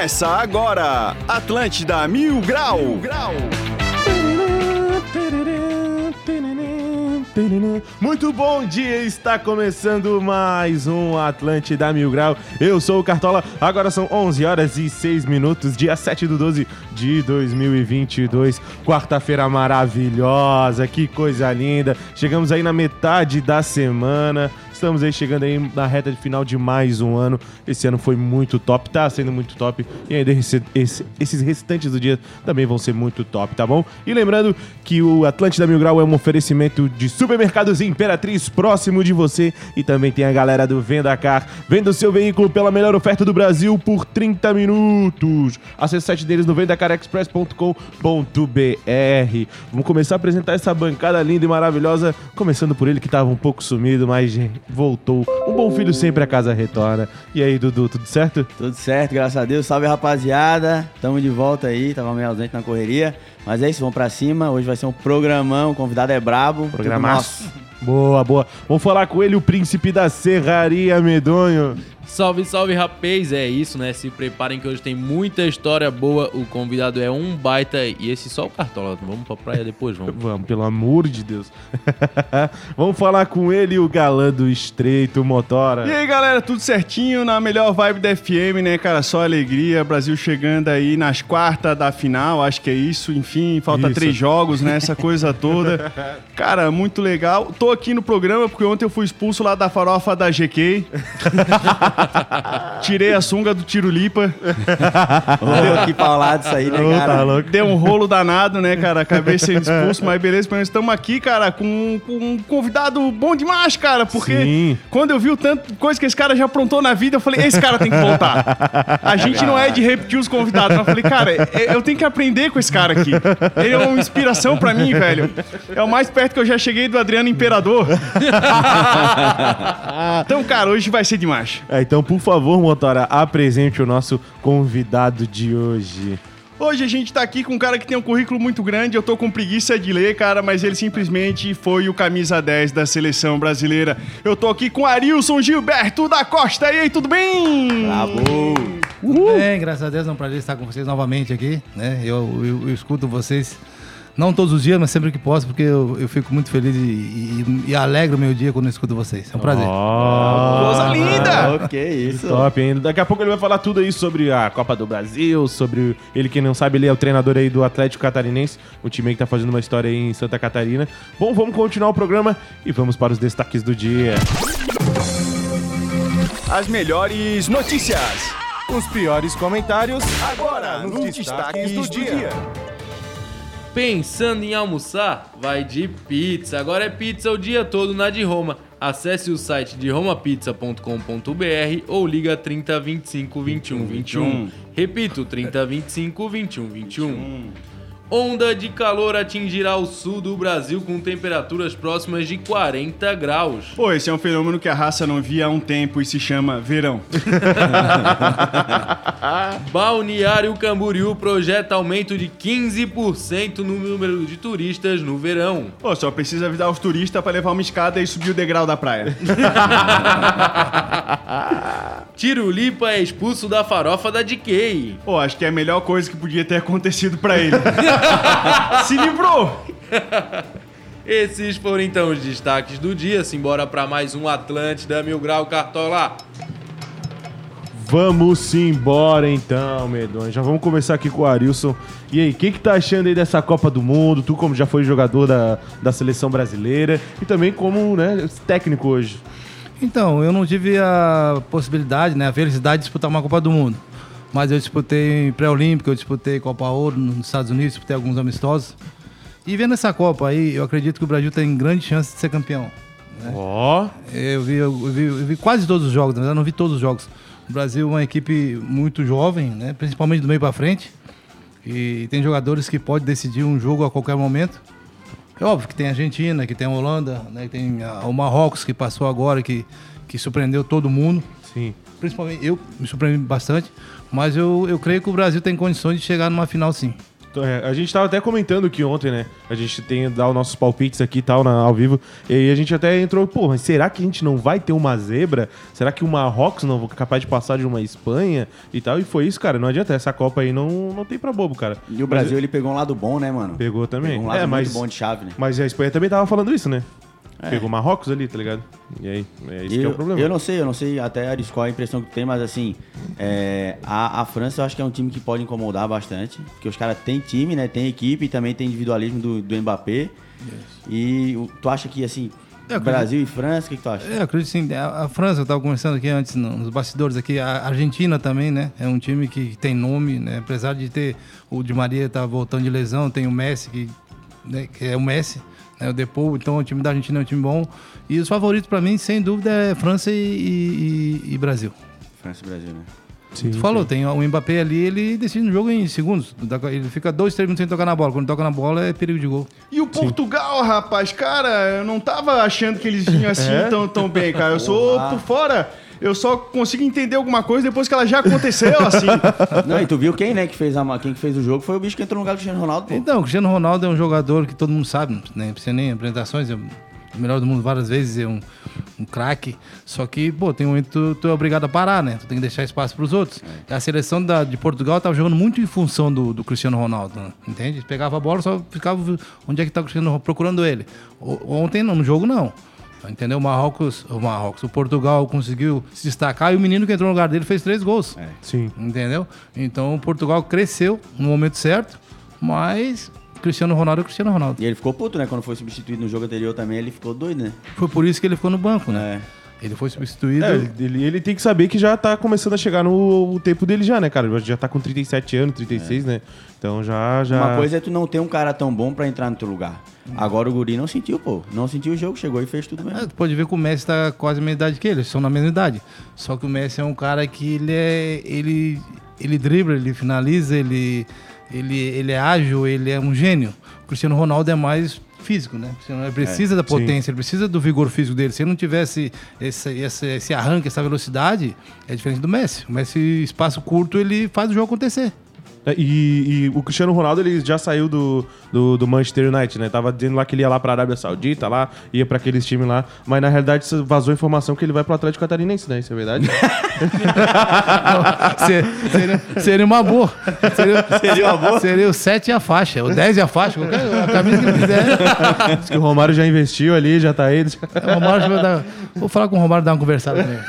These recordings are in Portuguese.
Começa agora, Atlântida Mil Grau. Muito bom dia, está começando mais um Atlântida Mil Grau. Eu sou o Cartola, agora são 11 horas e 6 minutos, dia 7 do 12 de 2022. Quarta-feira maravilhosa, que coisa linda. Chegamos aí na metade da semana. Estamos aí chegando aí na reta de final de mais um ano. Esse ano foi muito top, tá sendo muito top. E ainda esse, esse, esses restantes do dia também vão ser muito top, tá bom? E lembrando que o Atlântida Mil Grau é um oferecimento de supermercados Imperatriz próximo de você. E também tem a galera do Venda Car. Venda o seu veículo pela melhor oferta do Brasil por 30 minutos. Acesse o site deles no vendacarexpress.com.br. Vamos começar a apresentar essa bancada linda e maravilhosa. Começando por ele que estava um pouco sumido, mas voltou. Um bom filho sempre a casa retorna. E aí, Dudu, tudo certo? Tudo certo, graças a Deus. Salve, rapaziada. Tamo de volta aí. Tava meio ausente na correria. Mas é isso, vamos pra cima. Hoje vai ser um programão. O convidado é brabo. Programaço. Boa, boa. Vamos falar com ele, o príncipe da Serraria Medonho. Salve, salve, rapaz! É isso, né? Se preparem que hoje tem muita história boa. O convidado é um baita e esse só o Cartola. Vamos pra praia depois, vamos. vamos, pelo amor de Deus. vamos falar com ele, o galã do Estreito Motora. E aí, galera, tudo certinho? Na melhor vibe da FM, né, cara? Só alegria. Brasil chegando aí nas quartas da final, acho que é isso. Enfim, falta isso. três jogos, né? Essa coisa toda. Cara, muito legal. Tô aqui no programa porque ontem eu fui expulso lá da farofa da GK. Tirei a sunga do Tirulipa. Ô, que paulado isso aí, né, Ô, cara? Tá louco. Deu um rolo danado, né, cara? Acabei sendo expulso, mas beleza. Mas estamos aqui, cara, com, com, um convidado bom demais, cara. Porque Sim. quando eu vi o tanto coisa que esse cara já aprontou na vida, eu falei, esse cara tem que voltar. A gente não é de repetir os convidados. Mas eu falei, cara, eu tenho que aprender com esse cara aqui. Ele é uma inspiração pra mim, velho. É o mais perto que eu já cheguei do Adriano Imperador. então, cara, hoje vai ser demais. É, então, por favor, Motora, apresente o nosso convidado de hoje. Hoje a gente tá aqui com um cara que tem um currículo muito grande, eu tô com preguiça de ler, cara, mas ele simplesmente foi o camisa 10 da seleção brasileira. Eu tô aqui com Arilson Gilberto da Costa. E aí, tudo bem? Bravo! Tudo bem, graças a Deus, é um prazer estar com vocês novamente aqui, né? Eu, eu, eu escuto vocês não todos os dias, mas sempre que posso, porque eu, eu fico muito feliz e, e, e, alegro o meu dia quando eu escuto vocês. É um prazer. Oh, Coisa linda! Oh, que isso. Top, hein? Daqui a pouco ele vai falar tudo aí sobre a Copa do Brasil, sobre ele que não sabe, ele é o treinador aí do Atlético Catarinense, o time que tá fazendo uma história aí em Santa Catarina. Bom, vamos continuar o programa e vamos para os destaques do dia. As melhores notícias. Os piores comentários. Agora, nos, nos destaques, destaques, do, do dia. dia. Pensando em almoçar? Vai de pizza. Agora é pizza o dia todo na de Roma. Acesse o site de romapizza.com.br ou liga 30 25 21 21. Repito, 30 25 21 21. Onda de calor atingirá o sul do Brasil com temperaturas próximas de 40 graus. Pô, esse é um fenômeno que a raça não via há um tempo e se chama verão. Balneário Camboriú projeta aumento de 15% no número de turistas no verão. Pô, só precisa avisar os turistas para levar uma escada e subir o degrau da praia. Tirulipa é expulso da farofa da DK. Pô, acho que é a melhor coisa que podia ter acontecido para ele. Se livrou! Esses foram então os destaques do dia. Simbora para mais um Atlântida Mil Grau Cartola. Vamos embora então, Medonho. Já vamos começar aqui com o Arilson. E aí, o que, que tá achando aí dessa Copa do Mundo? Tu, como já foi jogador da, da seleção brasileira e também como né, técnico hoje. Então, eu não tive a possibilidade, né, a felicidade de disputar uma Copa do Mundo. Mas eu disputei pré-olímpico, eu disputei Copa Ouro nos Estados Unidos, disputei alguns amistosos. E vendo essa Copa aí, eu acredito que o Brasil tem grande chance de ser campeão. Né? Ó! Né? Oh. Eu, vi, eu, vi, eu vi quase todos os jogos, na verdade, não vi todos os jogos. O Brasil é uma equipe muito jovem, né? principalmente do meio para frente. E tem jogadores que podem decidir um jogo a qualquer momento. É óbvio que tem a Argentina, que tem a Holanda, né? tem a, o Marrocos que passou agora, que, que surpreendeu todo mundo. Sim. Principalmente eu me surpreendi bastante. Mas eu, eu creio que o Brasil tem condições de chegar numa final sim. É, a gente tava até comentando que ontem, né? A gente tem dar os nossos palpites aqui e tal, na, ao vivo. E a gente até entrou, pô, mas será que a gente não vai ter uma zebra? Será que o Marrocos não é capaz de passar de uma Espanha e tal? E foi isso, cara. Não adianta. Essa Copa aí não, não tem pra bobo, cara. E o Brasil, ele pegou um lado bom, né, mano? Pegou também. Pegou um lado é, mas, muito bom de chave, né? mas a Espanha também tava falando isso, né? É. Pegou o Marrocos ali, tá ligado? E aí, é isso que é eu, o problema. eu não sei, eu não sei até qual a impressão que tem, mas assim, é, a, a França eu acho que é um time que pode incomodar bastante, porque os caras têm time, né? Tem equipe e também tem individualismo do, do Mbappé. E o- tu acha que assim, É, eu Brasil e França, o que, que tu acha? É, eu acredito sim. A, a França, eu estava conversando aqui antes no- nos bastidores aqui, a Argentina também, né? É um time que tem nome, né? Apesar de ter o Di Maria tá voltando de lesão, tem o Messi, que, né, que é o Messi, né? O Depou, então o time da Argentina é um time bom. E os favoritos para mim, sem dúvida, é França e, e- e- Brasil. França e Brasil, né? Sim, Tu falou, tem o Mbappé ali, ele decide no jogo em segundos. Ele fica dois, três minutos sem tocar na bola. Quando toca na bola é perigo de gol. E o Portugal, rapaz, cara, eu não tava achando que eles vinham assim É? tão, tão bem, cara. Eu sou por fora. Eu só consigo entender alguma coisa depois que ela já aconteceu, assim. Não, e tu viu quem, né, que fez, a, quem que fez o jogo foi o bicho que entrou no lugar do Cristiano Ronaldo, pô. Então, o Cristiano Ronaldo é um jogador que todo mundo sabe, né? não precisa nem apresentações, é o melhor do mundo várias vezes, é um, um craque. Só que, pô, tem um momento que tu, tu é obrigado a parar, né? Tu tem que deixar espaço para os outros. E A seleção da, de Portugal tava jogando muito em função do, do Cristiano Ronaldo, né? entende? Pegava a bola, só ficava onde é que tá o Cristiano Ronaldo, procurando ele. O- Ontem, não, no jogo, não. Entendeu? O Marrocos, o Marrocos, o Portugal conseguiu se destacar e o menino que entrou no lugar dele fez três gols. Sim. Entendeu? Então o Portugal cresceu no momento certo, mas Cristiano Ronaldo é Cristiano Ronaldo. E ele ficou puto, né? Quando foi substituído no jogo anterior também, ele ficou doido, né? Foi por isso que ele ficou no banco, né? É. Ele foi substituído. É, ele, ele tem que saber que já tá começando a chegar no o tempo dele já, né, cara? Já tá com 37 anos, 36, né? Então já, já... Uma coisa é tu não ter um cara tão bom pra entrar no teu lugar. Agora o Guri não sentiu, pô. Não sentiu o jogo, chegou e fez tudo É, mesmo. tu pode ver que o Messi tá quase a mesma idade que ele, eles são na mesma idade. Só que o Messi é um cara que ele é. ele, ele dribla, ele finaliza, ele, ele, ele é ágil, ele é um gênio. O Cristiano Ronaldo é mais físico, né? Cristiano Ronaldo precisa da potência, ele precisa do vigor físico dele. Se ele não tivesse esse, esse, esse arranque, essa velocidade, é diferente do Messi. O Messi, espaço curto, ele faz o jogo acontecer. É, E, e o Cristiano Ronaldo ele já saiu do, do, do Manchester United, né? Tava dizendo lá que ele ia lá pra Arábia Saudita, lá, ia pra aqueles times lá. Mas na realidade vazou informação que ele vai pro Atlético Catarinense, né? Isso é verdade? Se- seria, seria uma boa. Seria, Seria uma boa? Seria o 7 e a faixa, o 10 e a faixa, qualquer a camisa que ele quiser. Diz que o Romário já investiu ali, já tá aí. O Romário vai dar- Vou falar com o Romário dar uma conversada com ele.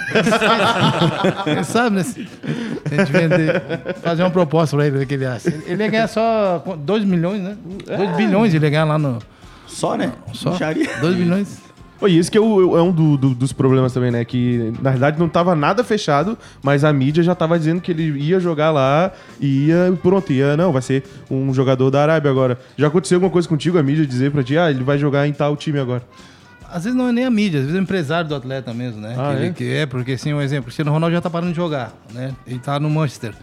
Quem sabe, né? Se a gente vender, fazer uma proposta pra ele, o que ele acha. Ele ia ganhar só 2 milhões, né? 2 bilhões ele ia ganhar lá no. Só, né? Só. Micharia. 2 bilhões. E esse que é, o- é um do- do- dos problemas também, né? Que na verdade não tava nada fechado, mas a mídia já tava dizendo que ele ia jogar lá e ia, pronto, ia, não, vai ser um jogador da Arábia agora. Já aconteceu alguma coisa contigo, a mídia dizer pra ti, ah, ele vai jogar em tal time agora? Às vezes não é nem a mídia, às vezes é o empresário do atleta mesmo, né? Ah, que, é? que é, porque assim, um exemplo, o Cristiano Ronaldo já tá parando de jogar, né? Ele tá no Manchester.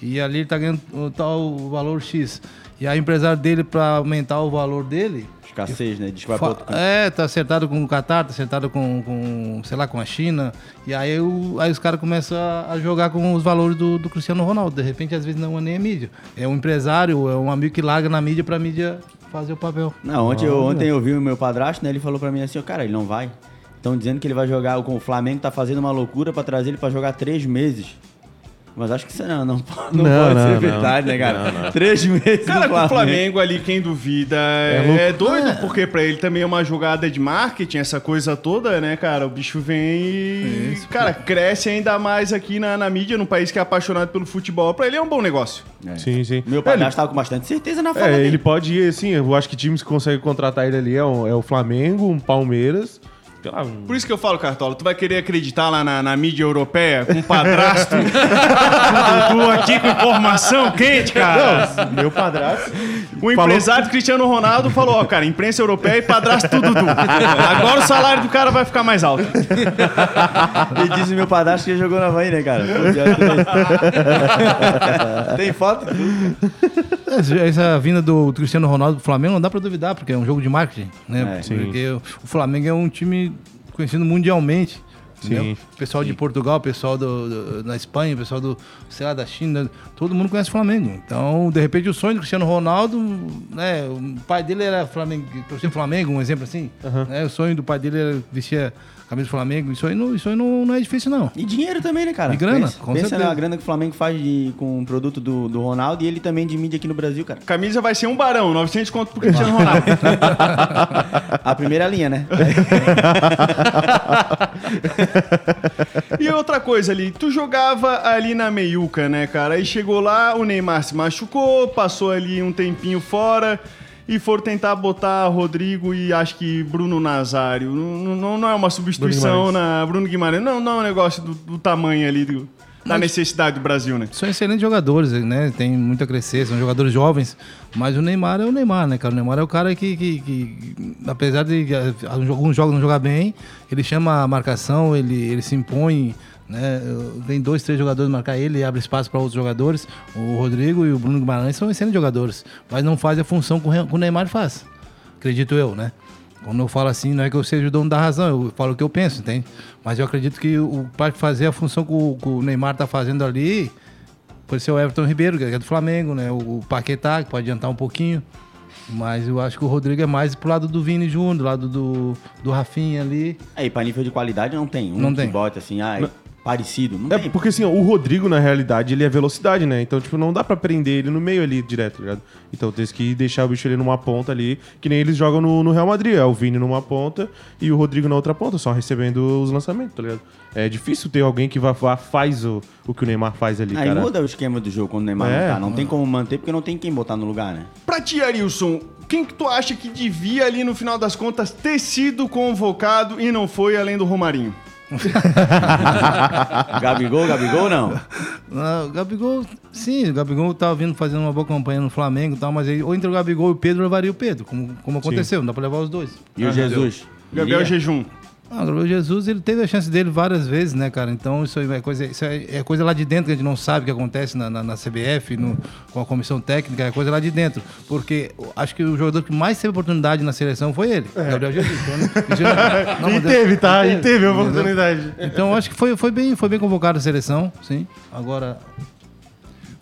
E ali ele tá ganhando o tal valor X. E aí o empresário dele, pra aumentar o valor dele, Escassez, né? Diz que vai pra outro canto. É, tá acertado com o Qatar, tá acertado com, com, sei lá, com a China. E aí, o- aí os caras começam a, a jogar com os valores do, do Cristiano Ronaldo. De repente, às vezes, não é nem a mídia. É um empresário, é um amigo que larga na mídia pra mídia fazer o papel. Não, ontem, eu, ontem eu vi o meu padrasto, né? Ele falou pra mim assim, ó, cara, ele não vai. Estão dizendo que ele vai jogar com o Flamengo, tá fazendo uma loucura pra trazer ele pra jogar três meses. Mas acho que isso não, não, não, Não, pode não, ser não. verdade, né, cara? Três meses Cara, com o Flamengo ali, quem duvida é, louco. doido, porque pra ele também é uma jogada de marketing, essa coisa toda, né, cara? O bicho vem e, cara, cresce ainda mais aqui na, na mídia, num país que é apaixonado pelo futebol. Pra ele é um bom negócio. É. Sim, sim. Meu É, padrasto tava com bastante certeza na fala É, dele. ele pode ir, assim, eu acho que times que conseguem contratar ele ali é o, é o Flamengo, um Palmeiras, um... Por isso que eu falo, Cartola, tu vai querer acreditar lá na, na mídia europeia com padrasto? tu, aqui com informação quente, cara. meu padrasto. O empresário Cristiano Ronaldo falou, ó, cara, imprensa europeia e padrasto tudo. du. Agora o salário do cara vai ficar mais alto. Ele disse meu padrasto que jogou na Havaí, né, cara? Tem foto? Essa- vinda do Cristiano Ronaldo pro Flamengo não dá pra duvidar, porque é um jogo de marketing, né? É. porque o Flamengo é um time conhecido mundialmente. Sim, O pessoal de Portugal, o pessoal do, do- da Espanha, o pessoal do, sei lá, da China, todo mundo conhece o Flamengo. Então, de repente, o sonho do Cristiano Ronaldo, né? O pai dele era Flamengo, torcia Flamengo, um exemplo assim. né, O sonho do pai dele era vestir camisa do Flamengo. Isso aí não, isso aí não, não é difícil, não. E dinheiro também, né, cara? E grana, Pensa, com pensa certeza. na grana que o Flamengo faz de, com o produto do, do Ronaldo e ele também de mídia aqui no Brasil, cara. Camisa vai ser um barão, 900 conto pro Cristiano Ronaldo. A primeira linha, né? E outra coisa ali, tu jogava ali na meiuca, né, cara? Aí chegou lá, o Neymar se machucou, passou ali um tempinho fora e foram tentar botar Rodrigo e acho que Bruno Nazário. Não, não, não é uma substituição Bruno na Bruno Guimarães. Não, não é um negócio do, do tamanho ali, do- da necessidade do Brasil, né? São excelentes jogadores, né? Tem muito a crescer, são jogadores jovens. Mas o Neymar é o Neymar, né, cara? O Neymar é o cara que, que- que, apesar de alguns jogos não jogar bem, ele chama a marcação, ele, ele se impõe, né? Vem dois, três jogadores marcar ele e abre espaço para outros jogadores. O Rodrigo e o Bruno Guimarães são excelentes jogadores, mas não fazem a função que o Neymar faz. Acredito eu, né? Quando eu falo assim, não é que eu seja o dono da razão, eu falo o que eu penso, entende? Mas eu acredito que o para fazer a função que o, que o Neymar tá fazendo ali, pode ser o Everton Ribeiro, que é do Flamengo, né? O Paquetá, que pode adiantar um pouquinho. Mas eu acho que o Rodrigo é mais pro lado do Vini Júnior, do lado do, do Rafinha ali. Aí, pra nível de qualidade não tem. Um Não tem. bota assim, ah, é parecido. Não É tem. porque assim, ó, o Rodrigo, na realidade, ele é velocidade, né? Então, tipo, não dá pra prender ele no meio ali direto, tá ligado? Então tem que deixar o bicho ali numa ponta ali, que nem eles jogam no, no Real Madrid. É o Vini numa ponta e o Rodrigo na outra ponta, só recebendo os lançamentos, tá ligado? É difícil ter alguém que vá, vá- faz o, o que o Neymar faz ali, Aí cara. muda o esquema do jogo quando o Neymar É. não tá. Não tem como manter porque não tem quem botar no lugar, né? Pra ti, Arilson, quem que tu acha que devia ali, no final das contas, ter sido convocado e não foi, além do Romarinho? Gabigol, Gabigol não. Ah, o Gabigol, sim, o Gabigol tava vindo fazendo uma boa campanha no Flamengo e tal, mas aí, ou entre o Gabigol e o Pedro, levaria o Pedro, como, como aconteceu, não dá pra levar os dois. E o Jesus? Gabriel? Jejum. Ah, o Gabriel Jesus, ele teve a chance dele várias vezes, né, cara? Então isso aí é coisa, isso é, é coisa lá de dentro que a gente não sabe o que acontece na, na, na CBF, no- com a comissão técnica, é coisa lá de dentro. Porque acho que o jogador que mais teve oportunidade na seleção foi ele, Gabriel Jesus. Então, né? Não- não, E teve, tá? E teve a oportunidade. Então acho que foi, foi, bem, foi bem convocado a seleção, sim. Agora,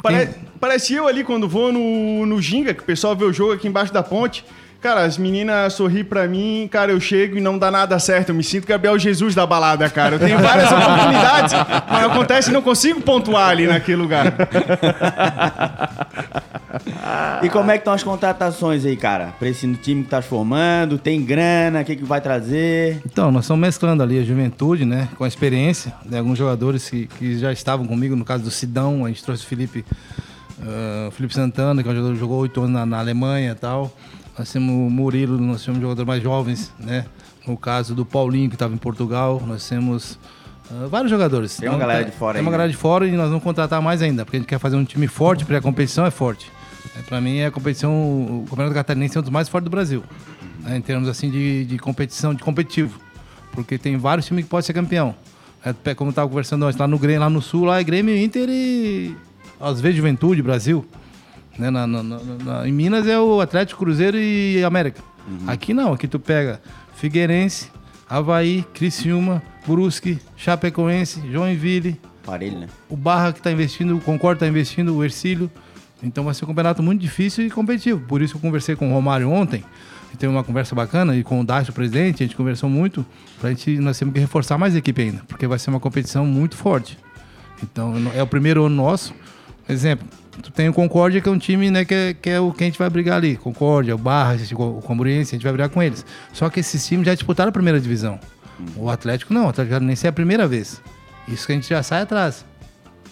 Pare- Parece eu ali quando vou no, no Ginga, que o pessoal vê o jogo aqui embaixo da ponte. Cara, as meninas sorriem pra mim, cara, eu chego e não dá nada certo. Eu me sinto Gabriel Jesus da balada, cara. Eu tenho várias oportunidades, mas acontece não consigo pontuar ali naquele lugar. E como é que estão as contratações aí, cara? Pra esse time que tá formando, tem grana, o que, que vai trazer? Então, nós estamos mesclando ali a juventude, né, com a experiência de alguns jogadores que, que já estavam comigo, no caso do Sidão, a gente trouxe o Felipe, ah, Felipe Santana, que é um jogador que jogou oito anos na, na Alemanha e tal. Nós temos o Murilo, nós temos jogadores mais jovens, né, no caso do Paulinho, que estava em Portugal, nós temos ah, vários jogadores. Tem uma Então, galera de fora Tem uma né? galera de fora e nós vamos contratar mais ainda, porque a gente quer fazer um time forte, porque a competição é forte. É, Para mim, é a competição, o Campeonato Catarinense é um dos mais fortes do Brasil, né, em termos assim de, de competição, de competitivo, porque tem vários times que podem ser campeão. É, pe- como eu estava conversando antes, lá no Grêmio, lá no Sul, lá é Grêmio, Inter e às vezes Juventude, Brasil. Né, na- na- na- em Minas é o Atlético, Cruzeiro e América. Aqui não, aqui tu pega Figueirense, Havaí, Criciúma, Brusque, Chapecoense, Joinville, Parelho, né? o Barra que está investindo, o Concorde está investindo, o Ercílio. Então vai ser um campeonato muito difícil e competitivo. Por isso eu conversei com o Romário ontem. Gente teve uma conversa bacana e com o Dacho, o presidente, a gente conversou muito. Pra gente, nós temos que reforçar mais a equipe ainda, porque vai ser uma competição muito forte. Então é o primeiro ano nosso. Exemplo, tu tem o Concórdia, que é um time né, que, é, que é o que a gente vai brigar ali. Concórdia, o Barra, o Camburense, a gente vai brigar com eles. Só que esses times já disputaram a primeira divisão. O Atlético não, o Atlético nem é a primeira vez. Isso que a gente já sai atrás.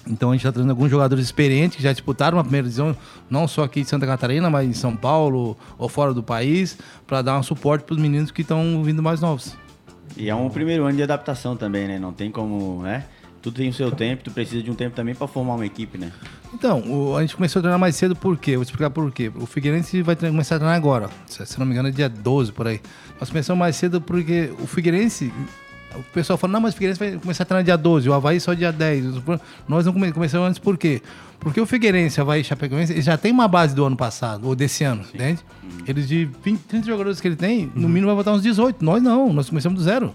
Então a gente está trazendo alguns jogadores experientes que já disputaram uma primeira divisão, não só aqui de Santa Catarina, mas em São Paulo ou fora do país, para dar um suporte para os meninos que estão vindo mais novos. E é um primeiro ano de adaptação também, né? Não tem como, né? Tudo tem o seu tempo, tu precisa de um tempo também pra formar uma equipe, né? Então, o- a gente começou a treinar mais cedo por quê? Vou explicar por quê. O Figueirense vai tre- começar a treinar agora. Se, se não me engano, é dia 12 por aí. Nós começamos mais cedo porque o Figueirense. O pessoal fala, não, mas o Figueirense vai começar a treinar dia 12, o Havaí só dia 10. Nós não come- começamos antes por quê? Porque o Figueirense, Havaí e Chapecoense, eles já tem uma base do ano passado, ou desse ano, entende? Eles de 20, 30 jogadores que ele tem, no mínimo vai botar uns 18. Nós não, nós começamos do zero.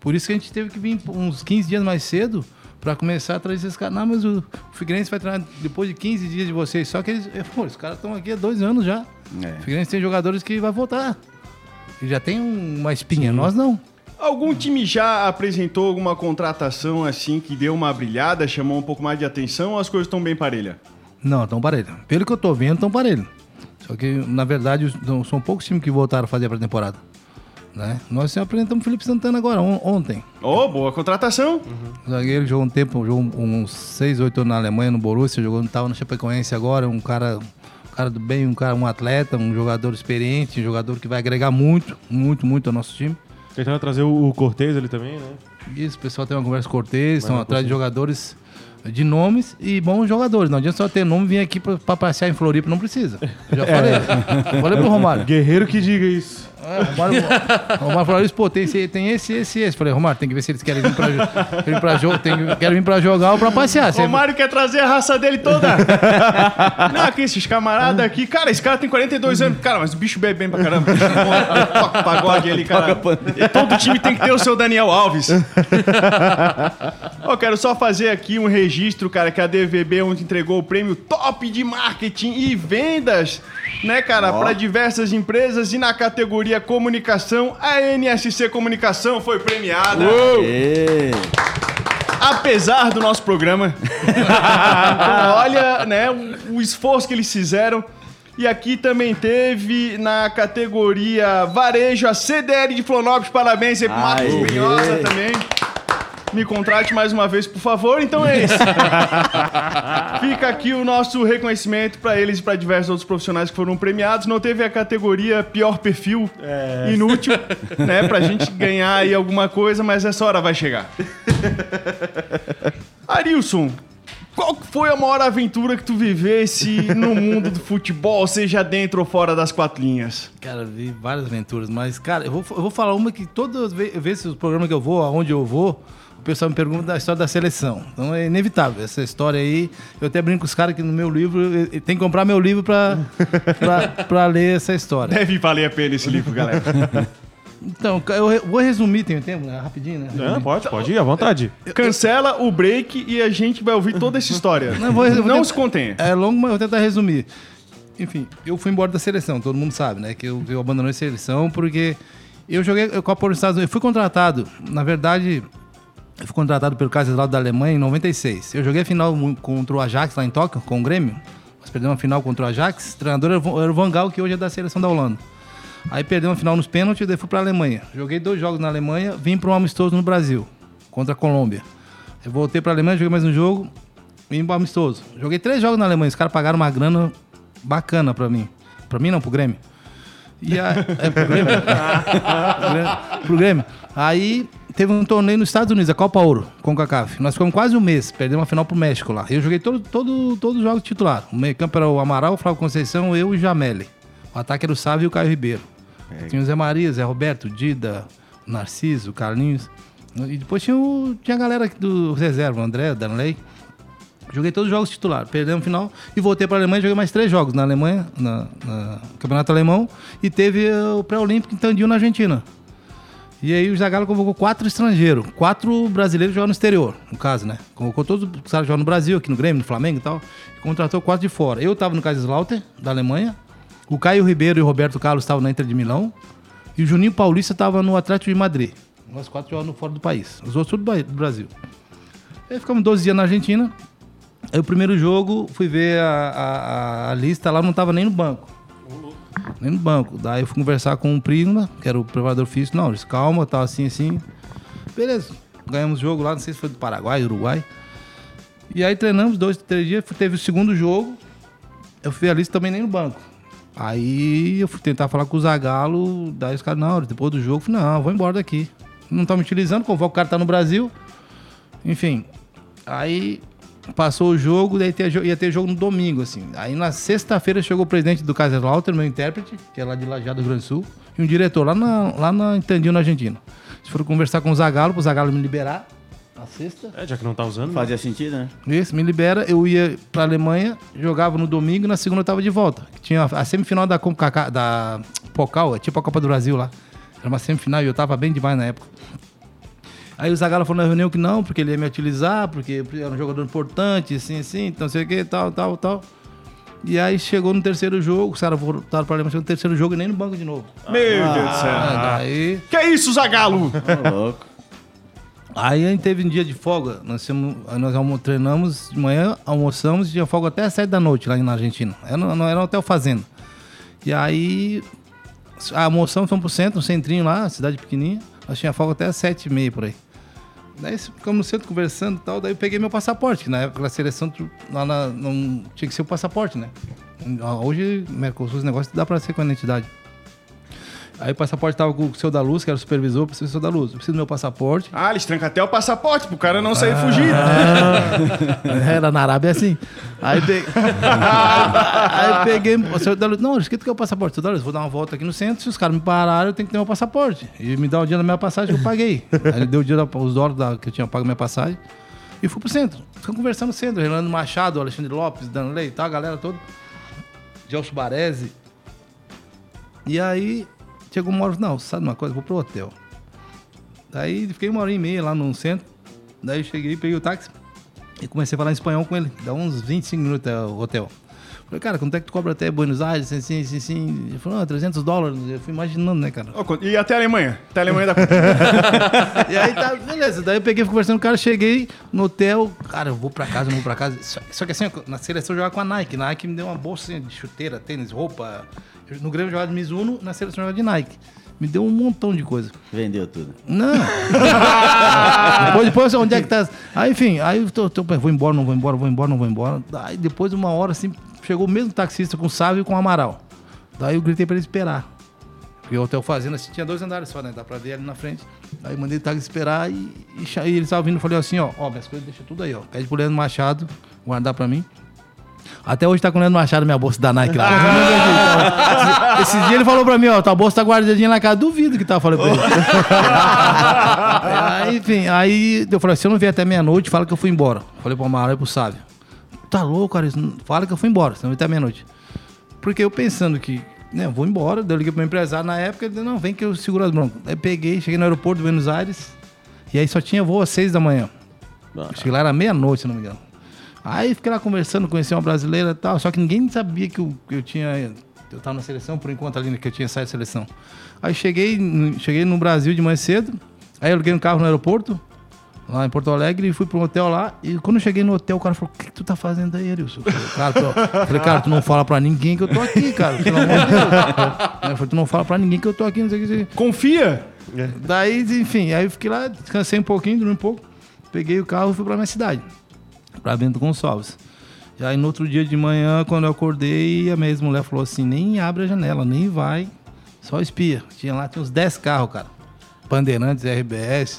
Por isso que a gente teve que vir uns 15 dias mais cedo pra começar a trazer esses caras. Não, mas o Figueirense vai treinar depois de 15 dias de vocês. Só que eles, pô, os caras estão aqui há dois anos já. É. O Figueirense tem jogadores que vai voltar. E já tem um- uma espinha, nós não. Algum time já apresentou alguma contratação assim que deu uma brilhada, chamou um pouco mais de atenção ou as coisas estão bem parelha? Não, estão parelho. Pelo que eu tô vendo, estão parelho. Só que, na verdade, são poucos times que voltaram a fazer a pré-temporada. Né? Nós apresentamos o Felipe Santana agora, on- ontem. Oh, boa contratação. O zagueiro jogou um tempo, jogou uns 6, 8 anos na Alemanha, no Borussia, jogou estava no Chapecoense agora, um cara, um cara do bem, um cara, um atleta, um jogador experiente, um jogador que vai agregar muito, muito, muito ao nosso time. Tentando trazer o, o Cortez ali também, né? Isso, o pessoal tem uma conversa cortês, estão atrás de jogadores de nomes e bons jogadores. Não adianta só ter nome e vir aqui pra, pra passear em Floripa, não precisa. Eu já falei. Eu falei pro Romário. Guerreiro que diga isso. É, o Romário, o Romário falou isso, pô, tem esse, tem esse, esse, esse. Falei, Romário, tem que ver se eles querem vir pra, vir pra jogo, tem que, querem vir pra jogar ou pra passear. O Você- Mário quer trazer a raça dele toda. Não, aqui, esses camaradas aqui. Cara, esse cara tem 42 anos. Cara, mas o bicho bebe bem pra caramba. Toca pagode ali, cara. Todo time tem que ter o seu Daniel Alves. Eu quero só fazer aqui um registro, cara, que a DVB ontem entregou o prêmio Top de Marketing e Vendas, né, cara, para diversas empresas e na categoria Comunicação, a NSC Comunicação foi premiada. Apesar do nosso programa. então, olha, né, o, o esforço que eles fizeram. E aqui também teve na categoria Varejo a CDL de Flonópolis. Parabéns aí pro Marcos Aê. Brunhosa também. Me contrate mais uma vez, por favor. Então é isso. Fica aqui o nosso reconhecimento para eles e para diversos outros profissionais que foram premiados. Não teve a categoria pior perfil inútil, né? Pra gente ganhar aí alguma coisa, mas essa hora vai chegar. Arilson, qual foi a maior aventura que tu vivesse no mundo do futebol, seja dentro ou fora das quatro linhas? Cara, vi várias aventuras, mas, cara, eu vou, eu vou falar uma que todas as ve- vezes os programas que eu vou, aonde eu vou, o pessoal me pergunta da história da seleção. Então é inevitável essa história aí. Eu até brinco com os caras que no meu livro, tem que comprar meu livro pra ler essa história. Deve valer a pena esse livro, galera. Então, eu vou resumir, tem tempo, né? Rapidinho, né? Não, pode, pode ir, à vontade. Cancela o break e a gente vai ouvir toda essa história. Não, vou- Não tentar- se contenha. É longo, mas eu vou tentar resumir. Enfim, eu fui embora da seleção, todo mundo sabe, né? Que eu, eu abandonei a seleção porque eu joguei Copa dos Estados Unidos. Eu fui contratado, na verdade, eu fui contratado pelo Kaiserslautern da Alemanha em 96. Eu joguei a final contra o Ajax lá em Tóquio, com o Grêmio. Nós perdemos a final contra o Ajax. O treinador era o Van- Gaal, que hoje é da seleção da Holanda. Aí perdemos a final nos pênaltis, daí fui pra Alemanha. Joguei dois jogos na Alemanha, vim para um amistoso no Brasil, contra a Colômbia. Eu voltei pra Alemanha, joguei mais um jogo, vim pro amistoso. Joguei três jogos na Alemanha, os caras pagaram uma grana bacana pra mim. Pra mim não, pro Grêmio. E a, é pro Grêmio? pro Grêmio? Aí teve um torneio nos Estados Unidos, a Copa Ouro, com o CACAF. Nós ficamos quase um mês, perdemos a final pro México lá. Eu joguei todo, todo, todos os jogos titular. O meio campo era o Amaral, o Flávio Conceição, eu e o Jameli. O ataque era o Sávio e o Caio Ribeiro. Tinha o Zé Maria, Zé Roberto, Dida, o Narciso, o Carlinhos. E depois tinha, o, tinha a galera aqui do reserva, o André, o Danley. Joguei todos os jogos titular, perdemos o final e voltei para a Alemanha. Joguei mais três jogos na Alemanha, na, na- Campeonato Alemão, e teve eh, o pré-olímpico em Tandil, na Argentina. E aí o Zagallo convocou quatro estrangeiros, quatro brasileiros jogam no exterior, no caso, né? Convocou todos os caras jogam no Brasil, aqui no Grêmio, no Flamengo e tal. E contratou quatro de fora. Eu estava no Kaiserslautern, da Alemanha. O Caio Ribeiro e o Roberto Carlos estavam na Inter de Milão. E o Juninho Paulista estava no Atlético de Madrid. Nós quatro jogando fora do país. Os outros tudo do Brasil. Aí ficamos 12 dias na Argentina. Aí o primeiro jogo, fui ver a, a- a lista lá, não tava nem no banco. Nem no banco. Daí eu fui conversar com um primo, que era o preparador físico. Não, eles, calma, tá assim, assim. Beleza. Ganhamos o jogo lá, não sei se foi do Paraguai, Uruguai. E aí treinamos dois, três dias. Teve o segundo jogo. Eu fui a lista também nem no banco. Aí eu fui tentar falar com o Zagallo, daí os caras, não, depois do jogo, falei, não, vou embora daqui. Não tá me utilizando, convoca o cara tá no Brasil. Enfim, aí passou o jogo, daí ia ter, ia ter jogo no domingo, assim. Aí na sexta-feira chegou o presidente do Kaiserslautern, meu intérprete, que é lá de Lajeado do Rio Grande do Sul, e um diretor lá na, lá na Entendil, na Argentina. Eles foram conversar com o Zagallo, pro Zagallo me liberar na sexta. É, já que não tá usando. né? Fazia sentido, né? Isso, me libera. Eu ia pra Alemanha, jogava no domingo e na segunda eu tava de volta. Tinha a semifinal da, Concacá- da Pocal, é tipo a Copa do Brasil lá. Era uma semifinal e eu tava bem demais na época. Aí o Zagallo falou na reunião que não, porque ele ia me utilizar, porque era um jogador importante, assim, assim, então sei o que, tal, tal, tal. E aí chegou no terceiro jogo, os caras voltaram pra Alemanha, chegou no terceiro jogo e nem no banco de novo. Meu Deus do céu. Ah, daí, Que é isso, Zagalo? Ô, louco. aí a gente teve um dia de folga, nós, tínhamos, nós almo- treinamos de manhã, almoçamos e tinha folga até às sete da noite lá na Argentina. Era, não era um hotel fazenda. E aí almoçamos, fomos pro centro, um centrinho lá, cidade pequenininha. Nós tinha folga até às sete e meia por aí. Daí ficamos no centro conversando e tal, daí eu peguei meu passaporte, que na época a seleção lá na- não tinha que ser o passaporte, né? Hoje, Mercosul, os negócios dá pra ser com a identidade. Aí o passaporte tava com o seu da Luz, que era o supervisor, preciso do seu da Luz. Eu preciso do meu passaporte. Ah, eles trancam até o passaporte pro cara não sair fugindo. Era na Arábia assim. Aí peguei. aí peguei. O senhor da Luz, não, escrito que é o passaporte. Seu da Luz, vou dar uma volta aqui no centro. Se os caras me pararam, eu tenho que ter meu passaporte. E me dá o dia da minha passagem que eu paguei. Aí ele deu o da, os dólares da- que eu tinha pago minha passagem. E fui pro centro. Ficamos conversando no centro. Renan Machado, Alexandre Lopes, Danley e tal, a galera toda. Gelson Baresi. E aí, chegou uma hora, não, sabe uma coisa, vou pro hotel. Daí fiquei uma hora e meia lá no centro. Daí cheguei, peguei o táxi e comecei a falar em espanhol com ele. Dá uns 25 minutos o hotel. Falei, cara, quanto é que tu cobra até Buenos Aires? Assim, assim, assim. Ele falou, ah, 300 dólares. Eu fui imaginando, né, cara? E até a Alemanha? Até a Alemanha da... E aí tá, beleza. Daí eu peguei, fui conversando com o cara, cheguei no hotel. Cara, eu vou pra casa, eu vou pra casa. Só, só que assim, na seleção eu jogava com a Nike. Nike me deu uma bolsa assim, de chuteira, tênis, roupa. Eu- No Grêmio eu jogava de Mizuno, na seleção eu jogava de Nike. Me deu um montão de coisa. Vendeu tudo. Não. depois, depois, onde é que tá? Aí, enfim, aí eu tô, tô, vou embora, não vou embora, vou embora, não vou embora. Aí depois, uma hora, assim, chegou o mesmo taxista com o Sávio e com o Amaral. Daí eu gritei pra ele esperar. Porque o hotel fazenda assim, tinha dois andares só, né? Dá pra ver ali na frente. Aí mandei o táxi esperar e, e, e ele estava vindo. Falei assim, ó, ó, minhas coisas deixa tudo aí, ó. Pede pro Leandro Machado guardar pra mim. Até hoje tá com o Leandro Machado minha bolsa da Nike lá. Esse, esse dia ele falou pra mim, ó, tua bolsa tá guardadinha na casa. Duvido que tá, falei pra ele. aí, enfim, aí eu falei, se eu não vier até meia-noite, fala que eu fui embora. Falei pro Amaral e pro Sávio. Tá louco, cara, fala que eu fui embora, senão até meia-noite. Porque eu pensando que, né, eu vou embora, daí eu liguei pro meu empresário na época, ele disse, não, vem que eu seguro as broncas. Aí peguei, cheguei no aeroporto de Buenos Aires, e aí só tinha voo às seis da manhã. Cheguei lá, era meia-noite, se não me engano. Aí fiquei lá conversando, conheci uma brasileira e tal, só que ninguém sabia que eu, que eu tinha. Eu tava na seleção, por enquanto ali, né, que eu tinha saído da seleção. Aí cheguei, cheguei no Brasil de manhã cedo, aí eu liguei um carro no aeroporto, lá em Porto Alegre, fui pro hotel lá. E quando eu cheguei no hotel, o cara falou: O que, que tu tá fazendo aí, Erilson? Cara, tu, falei, cara, tu não fala pra ninguém que eu tô aqui, cara, pelo amor de Deus. Eu falei, tu não fala pra ninguém que eu tô aqui, não sei o que. sei. Confia? Daí, enfim, aí eu fiquei lá, descansei um pouquinho, dormi um pouco. Peguei o carro e fui pra minha cidade, pra Bento Gonçalves. E aí no outro dia de manhã, quando eu acordei, a minha ex-mulher falou assim: nem abre a janela, nem vai, só espia. Tinha lá, tinha uns 10 carros, cara. Bandeirantes, RBS,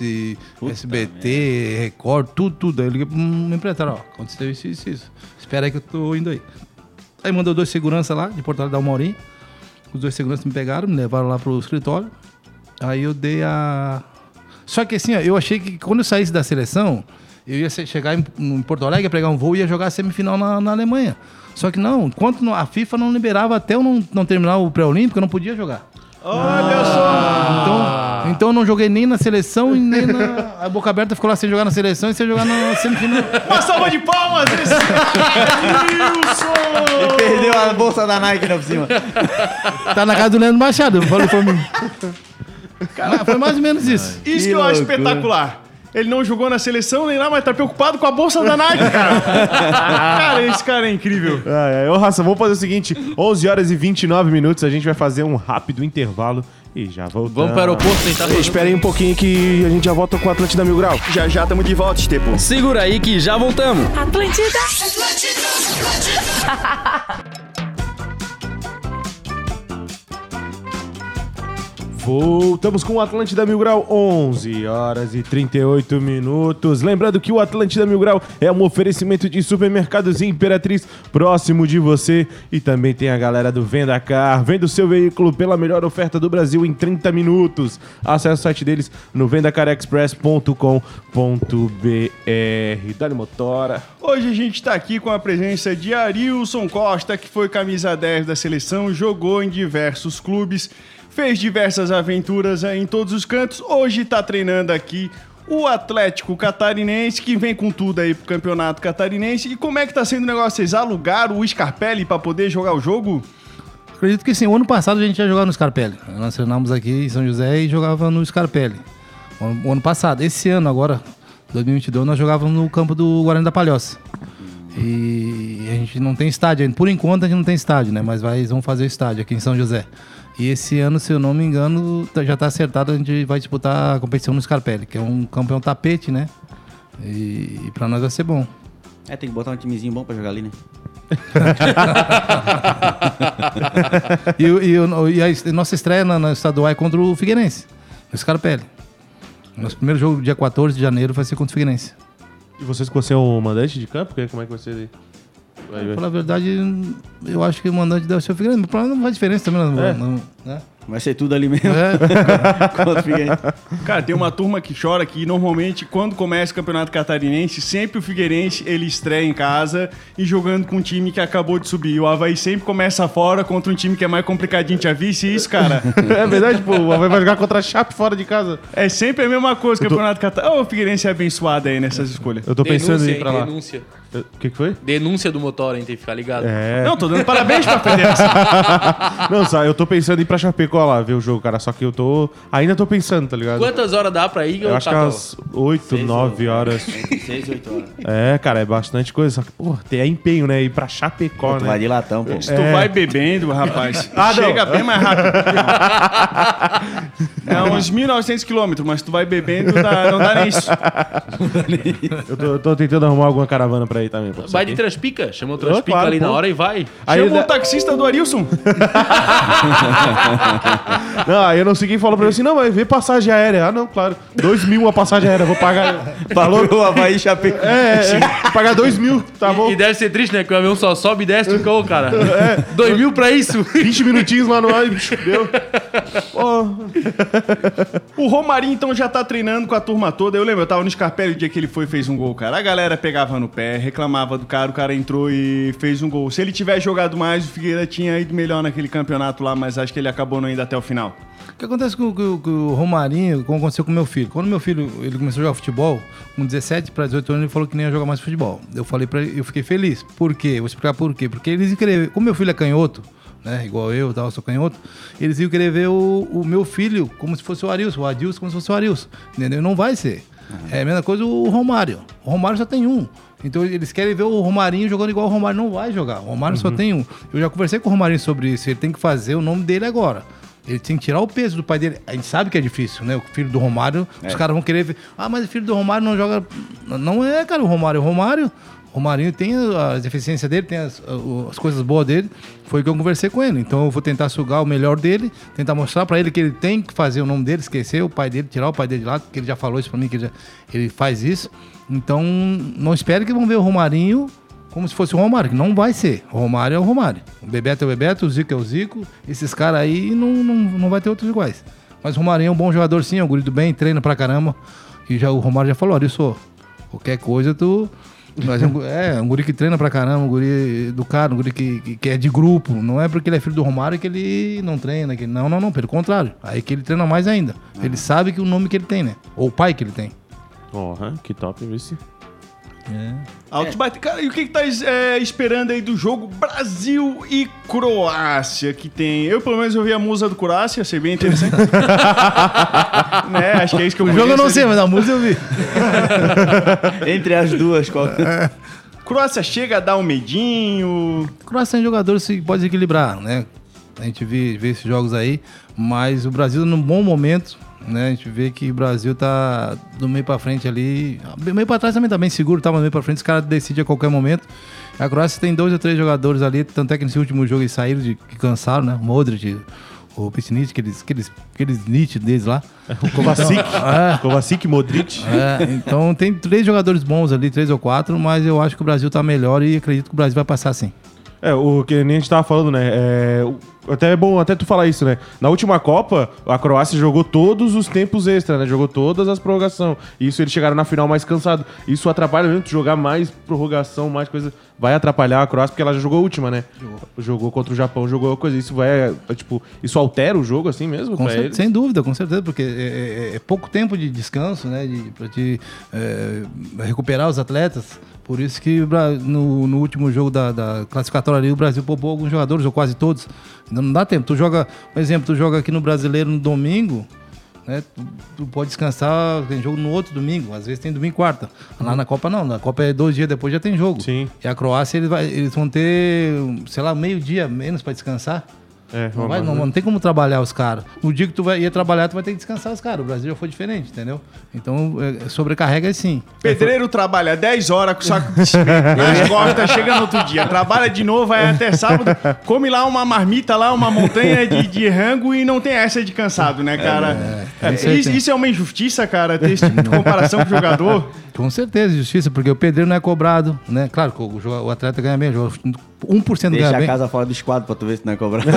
SBT, Record, tudo, tudo. Aí eu liguei pro meu empresário: ó, aconteceu isso, isso, isso. Espera aí que eu tô indo aí. Aí mandou dois seguranças lá, de Porto Alegre da Almorim. Os dois seguranças me pegaram, me levaram lá pro escritório. Aí eu dei a. Só que assim, ó, eu achei que quando eu saísse da seleção, eu ia chegar em, em Porto Alegre, pegar um voo e ia jogar a semifinal na, na Alemanha. Só que não, enquanto a FIFA não liberava até eu não, não terminar o pré-olímpico, eu não podia jogar. Olha só. Então, então eu não joguei nem na seleção e nem na. A boca aberta ficou lá sem jogar na seleção e sem jogar na semifinal. Uma salva de palmas! Wilson! Perdeu a bolsa da Nike por cima. Tá na casa do Leandro Machado, falou pra mim. Mas foi mais ou menos isso. Isso que, eu acho espetacular. Ele não jogou na seleção nem lá, mas tá preocupado com a bolsa da Nike, cara. cara, esse cara é incrível. Ai, ai. Ô, Raça, vamos fazer o seguinte: 11 horas e 29 minutos, a gente vai fazer um rápido intervalo e já voltamos. Vamos pro aeroporto tentar fazer... Espera aí um pouquinho que a gente já volta com o Atlântida Mil Grau. Já já estamos de volta, Estepo. Segura aí que já voltamos. Atlântida. Voltamos com o Atlântida Mil Grau, 11 horas e 38 minutos. Lembrando que o Atlântida Mil Grau é um oferecimento de supermercados Imperatriz próximo de você. E também tem a galera do Venda Car. Venda o seu veículo pela melhor oferta do Brasil em 30 minutos. Acesse o site deles no vendacarexpress.com.br. Dali Motora. Hoje a gente tá aqui com a presença de Arilson Costa, que foi camisa 10 da seleção, jogou em diversos clubes, fez diversas aventuras aí em todos os cantos. Hoje tá treinando aqui o Atlético Catarinense, que vem com tudo aí pro campeonato catarinense. E como é que tá sendo o negócio? Vocês alugaram o Scarpelli pra poder jogar o jogo? Acredito que sim. O ano passado a gente ia jogar no Scarpelli. Nós treinamos aqui em São José e jogava no Scarpelli. O ano- passado. Esse ano agora, 2022, nós jogávamos no campo do Guarani da Palhoça. E a gente não tem estádio ainda. Por enquanto a gente não tem estádio, né? Mas vai, vão fazer estádio aqui em São José. E esse ano, se eu não me engano, tá- já tá acertado, a gente vai disputar a competição no Scarpelli, que é um campo, um tapete, né? E, e pra nós vai ser bom. É, tem que botar um timezinho bom pra jogar ali, né? E, e e a nossa estreia na, na estadual é contra o Figueirense, no Scarpelli. Nosso primeiro jogo, dia 14 de janeiro, vai ser contra o Figueirense. E vocês que você é o mandante de campo? Como é que vai ser? Vai, vai. Pela verdade, eu acho que o mandante deve ser o Figueirense. Mas não faz diferença também. Não, É. não- né? Vai ser tudo ali mesmo. É. Contra o Figueirense. Cara, tem uma turma que chora que normalmente quando começa o Campeonato Catarinense, sempre o Figueirense ele estreia em casa e jogando com um time que acabou de subir. O Havaí sempre começa fora contra um time que é mais complicadinho. Já visse isso, cara? É verdade, pô, o Havaí vai jogar contra a Chape fora de casa. É sempre a mesma coisa, o Campeonato Catarinense. Ô, o Figueirense é abençoado aí nessas escolhas. Eu tô pensando em ir pra lá. Denúncia. O que, que foi? Denúncia do motor, hein? Tem que ficar ligado. É. Não, tô dando parabéns pra federação. Não, só, eu tô pensando em ir pra Chapecó lá ver o jogo, cara. Só que eu tô. Ainda tô pensando, tá ligado? Quantas horas dá pra ir? Eu acho que é umas 8, 9 horas. Entre 6 e 8 horas. É, cara, é bastante coisa. Só que, pô, tem é empenho, né? Ir pra Chapecó, Tu vai né? de latão, pô. Se tu vai bebendo, rapaz, Ah, chega bem mais rápido. É uns 1.900 quilômetros, mas tu vai bebendo, dá- não dá nem isso. Eu tô, eu tô tentando arrumar alguma caravana pra ir também. pô. Vai de Transpica, chama o Transpica claro, ali na pô. hora e vai. Aí Chama da- o taxista do Arilson. Não, aí eu não sei quem falou pra mim assim, não, mas vê passagem aérea. Ah, não, claro. 2 mil a passagem aérea, vou pagar. Falou o Havaí Chapecó. É, é, vou pagar 2 mil, tá bom? E deve ser triste, né? Que o avião só sobe e desce e fica, ô, cara. Dois mil pra isso? 20 minutinhos lá no ar, bicho, deu. Pô, O Romarinho, então, já tá treinando com a turma toda. Eu lembro, eu tava no Scarpelli o dia que ele foi e fez um gol, cara. A galera pegava no pé, reclamava do cara, o cara entrou e fez um gol. Se ele tivesse jogado mais, o Figueira tinha ido melhor naquele campeonato lá, mas acho que ele acabou não indo até o final. O que acontece com, com- com o Romarinho, como aconteceu com o meu filho? Quando meu filho ele começou a jogar futebol, com 17 para 18 anos, ele falou que nem ia jogar mais futebol. Eu falei para eu fiquei feliz. Por quê? Vou explicar por quê. Porque eles ver- como meu filho é canhoto, né? Igual eu, tal, sou canhoto, eles iam querer ver o, o meu filho como se fosse o Arilson, o Adilson como se fosse o Arilson. Entendeu? Não vai ser. É a mesma coisa o Romário. O Romário só tem um. Então eles querem ver o Romarinho jogando igual o Romário. Não vai jogar. O Romário só tem um. Eu já conversei com o Romarinho sobre isso. Ele tem que fazer o nome dele agora. Ele tem que tirar o peso do pai dele. A gente sabe que é difícil, né? O filho do Romário, os caras vão querer ver. Ah, mas o filho do Romário não joga. Não é, cara, o Romário. O Romário. O Romarinho tem as deficiências dele, tem as, as coisas boas dele. Foi que eu conversei com ele. Então eu vou tentar sugar o melhor dele, tentar mostrar pra ele que ele tem que fazer o nome dele, esquecer o pai dele, tirar o pai dele de lado, porque ele já falou isso pra mim, que ele, já- ele faz isso. Então não espere que vão ver o Romarinho como se fosse o Romário, que não vai ser. O Romário é o Romário. O Bebeto é o Bebeto, o Zico é o Zico. Esses caras aí não, não, não vai ter outros iguais. Mas o Romarinho é um bom jogador sim, é um do bem, treina pra caramba. E já, o Romário já falou, olha só, qualquer coisa tu... Mas é, um, gu- é, um guri que treina pra caramba, um guri educado, um guri que, que, que é de grupo. Não é porque ele é filho do Romário que ele não treina. Que, não, não, não, pelo contrário. Aí que ele treina mais ainda. Ele sabe que o nome que ele tem, né? Ou o pai que ele tem. Porra, que top, viu? Altos bate... Cara, e o que que tá é, esperando aí do jogo Brasil e Croácia que tem? Eu, pelo menos, eu vi a musa do Croácia, achei bem interessante. né? Acho que é isso que eu O jogo eu não sei, mas a música eu vi. Entre as duas, qual... Croácia chega a dar um medinho. Croácia tem jogadores que pode equilibrar, né? A gente vê, vê esses jogos aí, mas o Brasil num bom momento, né? A gente vê que o Brasil tá do meio pra frente ali, meio pra trás também tá bem seguro, tá, mas do meio pra frente os caras decidem a qualquer momento. A Croácia tem dois ou três jogadores ali, tanto é que nesse último jogo eles saíram de que cansaram, né? O Modric, o Piscinic, aqueles, aqueles, aqueles nítidos deles lá. O Kovacic. É. Kovacic, Modric. É, então tem três jogadores bons ali, três ou quatro, mas eu acho que o Brasil tá melhor e acredito que o Brasil vai passar sim. É, o que nem a gente tava falando, né? É, até é bom até tu falar isso, né? Na última Copa, a Croácia jogou todos os tempos extra, né? Jogou todas as prorrogações. E isso eles chegaram na final mais cansado. Isso atrapalha mesmo tu jogar mais prorrogação, mais coisa. vai atrapalhar a Croácia, porque ela já jogou a última, né? Jogou. contra o Japão, jogou coisa. Isso vai, é, tipo, isso altera o jogo assim mesmo Com cer- sem dúvida, com certeza, porque é, é- é pouco tempo de descanso, né? De, pra te é, recuperar os atletas. Por isso que no, no último jogo da, da classificatória ali, o Brasil poupou alguns jogadores, ou quase todos. Não, dá tempo. Tu joga, por exemplo, tu joga aqui no brasileiro no domingo. Né? Tu, tu pode descansar, tem jogo no outro domingo, às vezes tem domingo e quarta. Lá na Copa não, na Copa é dois dias depois já tem jogo. Sim. E a Croácia eles, vai- eles vão ter, sei lá, meio dia menos para descansar. É, Não, vai- não- não tem como trabalhar os caras. No dia que tu vai, ia trabalhar, tu vai ter que descansar os caras. O Brasil já foi diferente, entendeu? Então, é, sobrecarrega sim. Pedreiro trabalha 10 horas com saco de cimento nas costas, chega no outro dia. Trabalha de novo, vai até sábado, come lá uma marmita, lá uma montanha de, de rango e não tem essa de cansado, né, cara? é, isso, isso aí tem. isso é uma injustiça, cara, ter esse tipo de comparação com o jogador. Com certeza, justiça, porque o pedreiro não é cobrado, né? Claro que o, o atleta ganha bem, o jogador 1% Deixa ganha a bem. casa fora do esquadro pra tu ver se não é cobrado.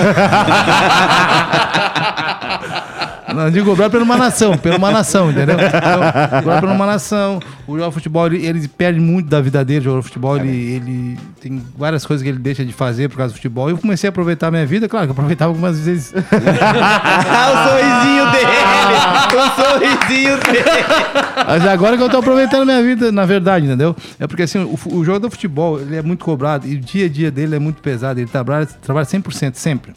Não, digo cobrar pela uma nação, pela uma nação, entendeu? Então, cobrar pela uma nação. O jogador de futebol, ele, ele perde muito da vida dele. O jogador de futebol, ele, ele tem várias coisas que ele deixa de fazer por causa do futebol. Eu comecei a aproveitar a minha vida, claro que eu aproveitava algumas vezes. O sorrisinho dele! O sorrisinho dele! Mas agora que eu tô aproveitando minha vida, na verdade, entendeu? É porque assim, o, o jogador de futebol, ele é muito cobrado e o dia a dia dele é muito pesado. Ele trabalha, trabalha 100%, sempre.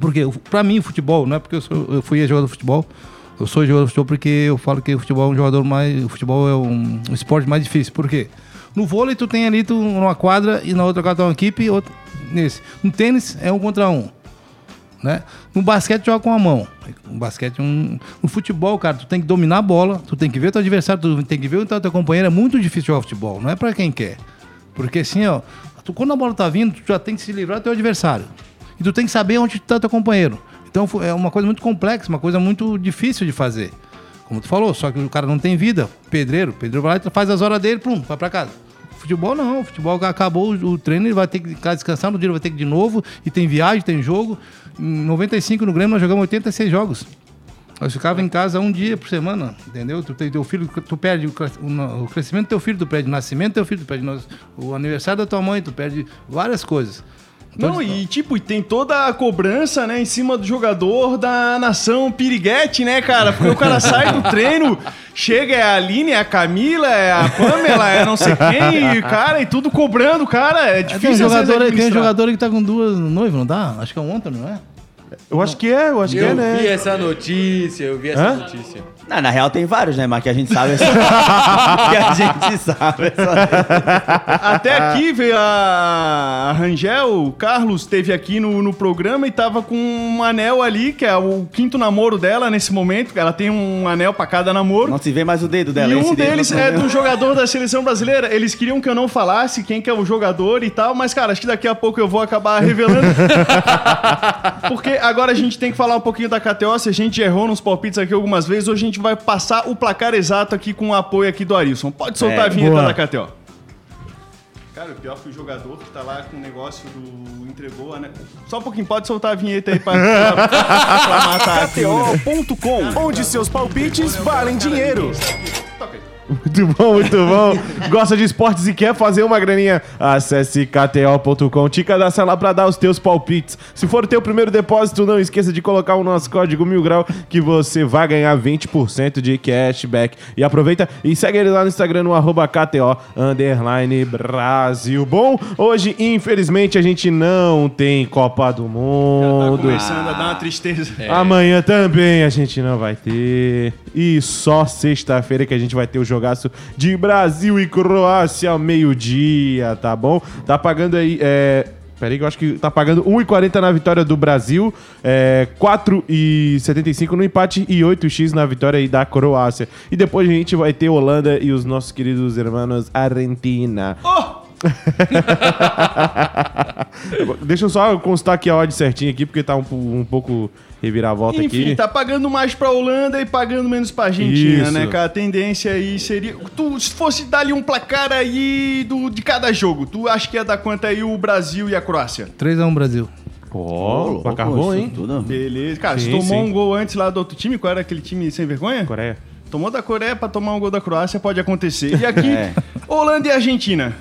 Porque, pra mim, o futebol, não é porque eu, sou, eu fui jogador de futebol, eu sou jogador de futebol porque eu falo que o futebol é um jogador mais. O futebol é um, um esporte mais difícil. Por quê? No vôlei, tu tem ali tu, quadra e na outra quadra tem uma equipe e outra nesse. No tênis, é um contra um. Né? No basquete joga com a mão. No basquete um. No futebol, cara, tu tem que dominar a bola, tu tem que ver o teu adversário, tu tem que ver o teu, companheiro. É muito difícil jogar futebol, não é pra quem quer. Porque assim, ó, tu, quando a bola tá vindo, tu já tem que se livrar do teu adversário. E tu tem que saber onde tá teu companheiro. Então é uma coisa muito complexa, uma coisa muito difícil de fazer. Como tu falou, só que o cara não tem vida. Pedreiro, pedreiro vai lá e faz as horas dele, pum, vai pra casa. Futebol não, futebol acabou o, treino, ele vai ter que ficar descansando, no dia vai ter que de novo, e tem viagem, tem jogo. Em 95 no Grêmio nós jogamos 86 jogos. Nós ficava em casa um dia por semana, entendeu? Tu teu filho, tu perde o, crescimento do teu filho, tu perde o nascimento do teu filho, tu perde o aniversário da tua mãe, tu perde várias coisas. Não, e tipo, e tem toda a cobrança, né, em cima do jogador da nação piriguete, né, cara? Porque o cara sai do treino, chega, é a Aline, é a Camila, é a Pamela, é não sei quem, e, cara, e tudo cobrando, cara. É É, tem, um difícil jogador, tem um jogador aí que tá com duas noivas, não dá? Acho que é um ontem, não é? Eu acho que é, eu acho que é, Eu né? vi essa notícia, eu vi essa Hã? notícia. Não, na real tem vários, né? Mas que a gente sabe é só... que a gente sabe é só... Até aqui veio a Rangel, o Carlos esteve aqui no, no programa e tava com um anel ali, que é o quinto namoro dela nesse momento. Ela tem um anel pra cada namoro. Não se vê mais o dedo dela. E um deles é do jogador da seleção brasileira. Eles queriam que eu não falasse quem que é o jogador e tal, mas, cara, acho que daqui a pouco eu vou acabar revelando. Porque agora a gente tem que falar um pouquinho da KTO. Se a gente errou nos palpites aqui algumas vezes, hoje a gente vai passar o placar exato aqui com o apoio aqui do Arilson. Pode soltar É, a vinheta boa. da KTO. Cara, o pior que o jogador que tá lá com o negócio do entregou, né? Só um pouquinho, pode soltar a vinheta aí pra, pra, pra matar aqui. né? KTO.com, onde seus palpites valem dinheiro. Muito bom, muito bom. Gosta de esportes e quer fazer uma graninha? Acesse kto.com, te cadastra lá pra dar os teus palpites. Se for o teu primeiro depósito, não esqueça de colocar o nosso código mil grau que você vai ganhar 20% de cashback. E aproveita e segue ele lá no Instagram no arroba KTO underline Brasil. Bom, hoje infelizmente a gente não tem Copa do Tá Mundo. começando a dar uma tristeza. Amanhã também a gente não vai ter. E só sexta-feira que a gente vai ter o jogaço de Brasil e Croácia ao meio-dia, tá bom? Tá pagando aí. É... Peraí, que eu acho que tá pagando 1,40 na vitória do Brasil, é, 4,75 no empate e 8x na vitória aí da Croácia. E depois a gente vai ter Holanda e os nossos queridos irmãos Argentina. Deixa eu só constar aqui a odd certinha aqui, porque tá um, um pouco reviravolta Enfim, aqui. tá pagando mais pra Holanda e pagando menos pra Argentina, Isso. né, cara? A tendência aí seria. Tu, se fosse dar ali um placar aí do, de cada jogo, tu acha que ia dar quanto aí o Brasil e a Croácia? 3x1 Brasil. Pô, placar bom, hein? Tudo. Beleza. Cara, Sim, você tomou sim. um gol antes lá do outro time, qual era aquele time sem vergonha? Coreia. Tomou da Coreia pra tomar um gol da Croácia, pode acontecer. E aqui, É. Holanda e Argentina.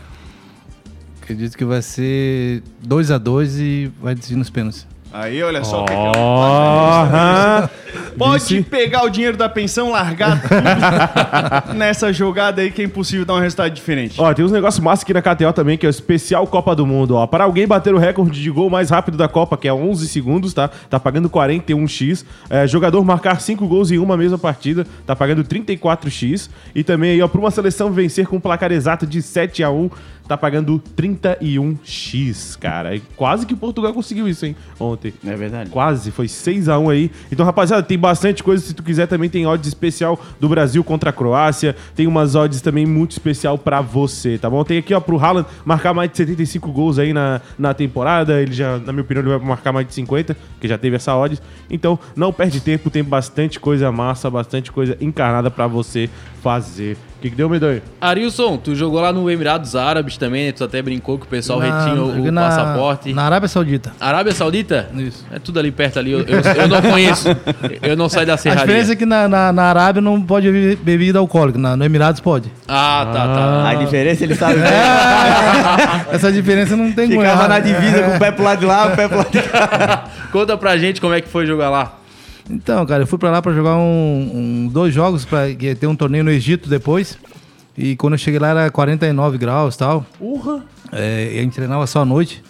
Acredito que vai ser 2 a 2 e vai decidir nos pênaltis. Aí, olha só. o que que é um- Ó, Pode pegar o dinheiro da pensão, largar tudo nessa jogada aí que é impossível dar um resultado diferente. Ó, tem uns negócios massa aqui na KTO também, que é o especial Copa do Mundo, ó. Para alguém bater o recorde de gol mais rápido da Copa, que é 11 segundos, tá? Tá pagando 41x. É, jogador marcar 5 gols em uma mesma partida, tá pagando 34x. E também aí, ó, pra uma seleção vencer com um placar exato de 7 a 1 tá pagando 31x, cara. E quase que Portugal conseguiu isso, hein, ontem. É verdade. Quase, foi 6 a 1 aí. Então, rapaziada, tem bastante coisa. Se tu quiser, também tem odds especial do Brasil contra a Croácia. Tem umas odds também muito especial pra você, tá bom? Tem aqui, ó, pro Haaland marcar mais de 75 gols aí na, na temporada. Ele já, na minha opinião, ele vai marcar mais de 50, que já teve essa odds. Então, não perde tempo, tem bastante coisa massa, bastante coisa encarnada pra você fazer. O que, que deu, Medonho? Arilson, tu jogou lá no Emirados Árabes também, né? Tu até brincou que o pessoal retinha o, o na- passaporte. Na Arábia Saudita. Arábia Saudita? Isso. É tudo ali perto ali. Eu, eu- eu não conheço. Eu não saio da A serraria. diferença é que na, na, na Arábia não pode beber bebida alcoólica, na, no Emirados pode. Ah, tá, tá. A diferença ele sabe bem. Essa diferença não tem como Ficava na divisa com o pé pro lado de lá, o pé pro lado de cá. Conta pra gente como é que foi jogar lá. Então, cara, eu fui pra lá pra jogar um, um- dois jogos, que ia ter um torneio no Egito depois. E quando eu cheguei lá era 49 graus e tal. Urra! É, e a gente treinava só à noite.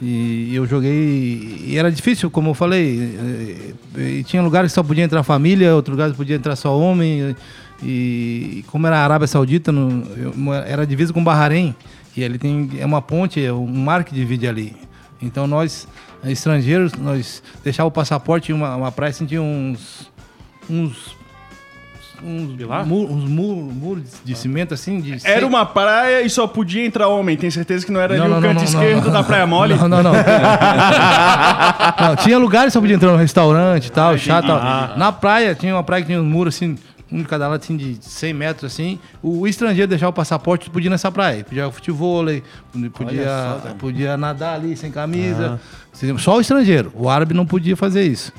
E eu joguei. E era difícil, como eu falei. é, E tinha lugares que só podia entrar família, outros lugares podia entrar só homem. E como era a Arábia Saudita, no, eu- era divisa com Bahrein. E ali tem é uma ponte, é um mar que divide ali. Então nós, estrangeiros, nós deixava o passaporte em uma, uma praia, assim, tinha uns. uns uns, Pilar? mu- uns mu- muros de cimento assim de Era cem- uma praia e só podia entrar homem. Tem certeza que não era Não, ali não, o canto não, esquerdo da Praia Mole? Não, não, não. Não, tinha lugares só podia entrar no restaurante e tal, chato e tal. Na praia, tinha uma praia que tinha um muro assim, um de cada lado assim, de 100 metros assim. O estrangeiro deixava o passaporte, podia ir nessa praia. Podia futebol, podia, podia nadar ali sem camisa. Só o estrangeiro. O árabe não podia fazer isso.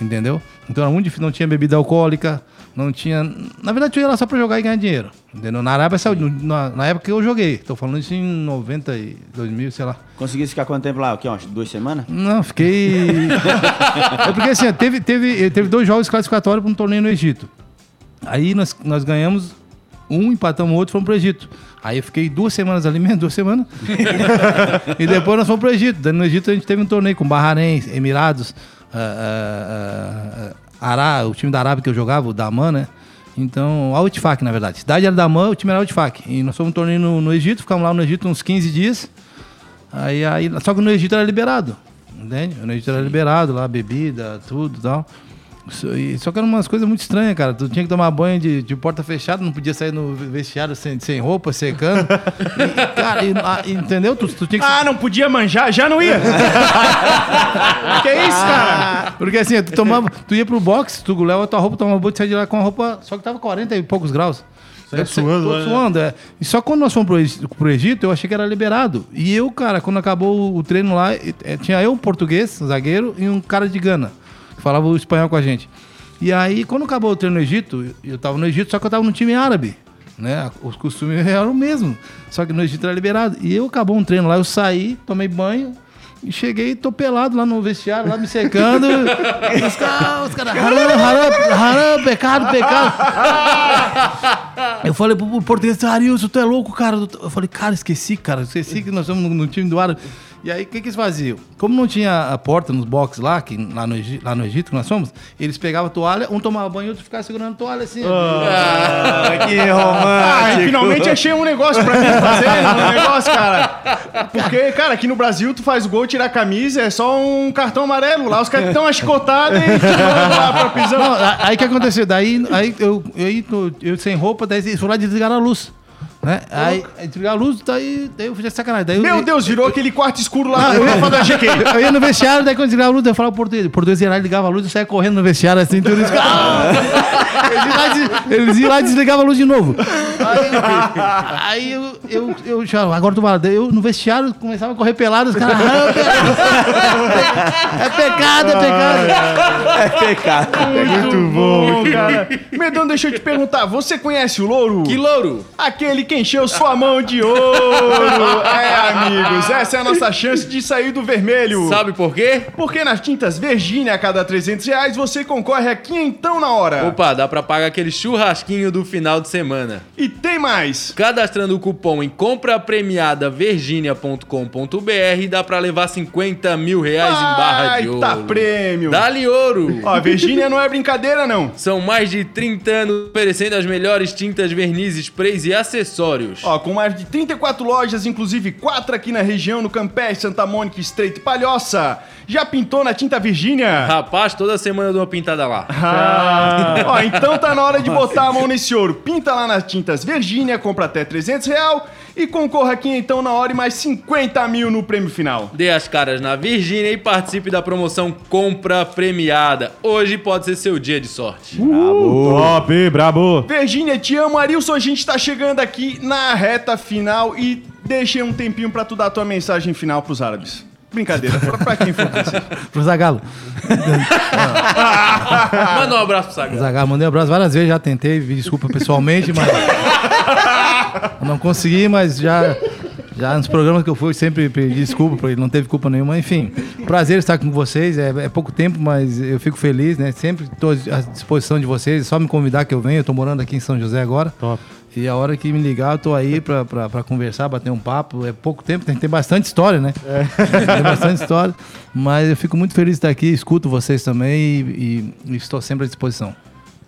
Entendeu? Então era muito difícil, não tinha bebida alcoólica, não tinha. Na verdade, eu ia lá só pra jogar e ganhar dinheiro. Entendeu? Na Arábia Saudita, na, na época que eu joguei. Tô falando isso em 90 e 2000, sei lá. Conseguiu ficar quanto tempo lá? O quê? Umas duas semanas? Não, fiquei. é porque assim, teve, teve, teve dois jogos classificatórios para um torneio no Egito. Aí nós, nós ganhamos um, empatamos o outro, fomos pro Egito. Aí eu fiquei duas semanas ali mesmo, duas semanas. e depois nós fomos pro Egito. Daí no Egito a gente teve um torneio com Bahrein, Emirados, ah, ah, ah, Ará, o time da Arábia que eu jogava, o Daman, né? Então, a Utfak, na verdade. Cidade era Daman, o time era Utfak. E nós fomos um torneio no, no Egito, ficamos lá no Egito uns 15 dias. Aí, aí, só que no Egito era liberado, entende? No Egito era liberado, lá, bebida, tudo e tal. E- Só que eram umas coisas muito estranhas, cara. Tu tinha que tomar banho de, de porta fechada, não podia sair no vestiário sem, sem roupa, secando. E, cara, e- ah, entendeu? Tu, tu tinha que... Ah, não podia manjar? Já não ia. que isso, cara? Porque assim, tu tomava, tu ia pro box, tu leva a tua roupa, tomava banho, tu saia de lá com a roupa, só que tava 40 e poucos graus. Eu- suando né? suando, é. E só quando nós fomos pro, Egi- pro Egito, eu achei que era liberado. E eu, cara, quando acabou o treino lá, e- é, tinha eu, um português, um zagueiro, e um cara de Gana, falava o espanhol com a gente. E aí, quando acabou o treino no Egito, eu tava no Egito, só que eu tava no time árabe. Né? Os costumes eram o mesmo. Só que no Egito era liberado. E eu acabou um treino lá, eu saí, tomei banho, e cheguei, tô pelado lá no vestiário, lá me secando. os caras, os caras, haram, haram, haram, pecado, pecado. Eu falei pro, português, Arilson, tu é louco, cara. Eu falei, cara, esqueci, cara. Esqueci que nós somos no, no time do Árabe. E aí, o que, que eles faziam? Como não tinha a porta nos boxes lá, que, lá, no, lá no Egito que nós fomos, eles pegavam a toalha, um tomava banho e outro ficava segurando a toalha assim. Ah, que Ah, romântico. e finalmente achei um negócio pra mim fazer, um negócio, cara. Porque, cara, aqui no Brasil tu faz o gol, tira a camisa, é só um cartão amarelo. Lá os caras estão achicotados e te lá pra prisão. Não, aí o que aconteceu? Daí aí eu, eu, tô- eu sem roupa, daí eles foram lá desligar a luz. Né? Aí, aí desligar a luz, daí, daí eu fiz sacanagem. Daí eu- Meu eu, Deus, virou aquele quarto escuro lá eu, Rafa da GQ. eu ia no vestiário, daí quando desligava a luz, eu falava português. O português ia lá, ligava a luz, eu saia correndo no vestiário assim, tudo isso. Eles iam lá, e desligavam a luz de novo. Aí, aí eu, eu, eu já, agora tu. Daí Eu no vestiário começava a correr pelado, os caras. "Ah, É pecado, é pecado. É pecado. Muito bom, cara. Medão, deixa eu te perguntar, você conhece o louro? Que louro! Aquele que encheu sua mão de ouro. Amigos, essa é a nossa chance de sair do vermelho. Sabe por quê? Porque nas tintas Virgínia, a cada 300 reais, você concorre a quinhentão na hora. Opa, dá pra pagar aquele churrasquinho do final de semana. E tem mais. Cadastrando o cupom em comprapremiadavirginia.com.br dá pra levar 50 mil reais em barra de ouro. Baita prêmio. Dá-lhe ouro! Ó, Virgínia não é brincadeira, não. São mais de 30 anos oferecendo as melhores tintas, vernizes, sprays e acessórios. Ó, com mais de 34 lojas, inclusive 4 aqui na região, no Campé, Santa Mônica, Estreito e Palhoça. Já pintou na tinta Virgínia? Rapaz, toda semana eu dou uma pintada lá. Ah. Ó, então tá na hora de botar a mão nesse ouro. Pinta lá nas tintas Virgínia, compra até 300 real e concorra aqui então na hora e mais 50 mil no prêmio final. Dê as caras na Virgínia e participe da promoção Compra Premiada. Hoje pode ser seu dia de sorte. Top, brabo. Virgínia, te amo. Arilson, a gente tá chegando aqui na reta final e deixei um tempinho pra tu dar a tua mensagem final pros árabes. Brincadeira, pra, pra quem for. Pro Zagalo. Manda um abraço pro Sagrado. Zagalo, mandei um abraço várias vezes, já tentei, desculpa pessoalmente, mas. não consegui, mas já. Já nos programas que eu fui, sempre pedi desculpa, porque ele não teve culpa nenhuma. Enfim, prazer estar com vocês. É, é pouco tempo, mas eu fico feliz, né? Sempre estou à disposição de vocês. É só me convidar que eu venho. Eu estou morando aqui em São José agora. Top. E a hora que me ligar, eu tô aí pra, pra, pra conversar, bater um papo. É pouco tempo, tem, tem bastante história, né? Tem bastante história. Mas eu fico muito feliz de estar aqui, escuto vocês também e, e- e estou sempre à disposição.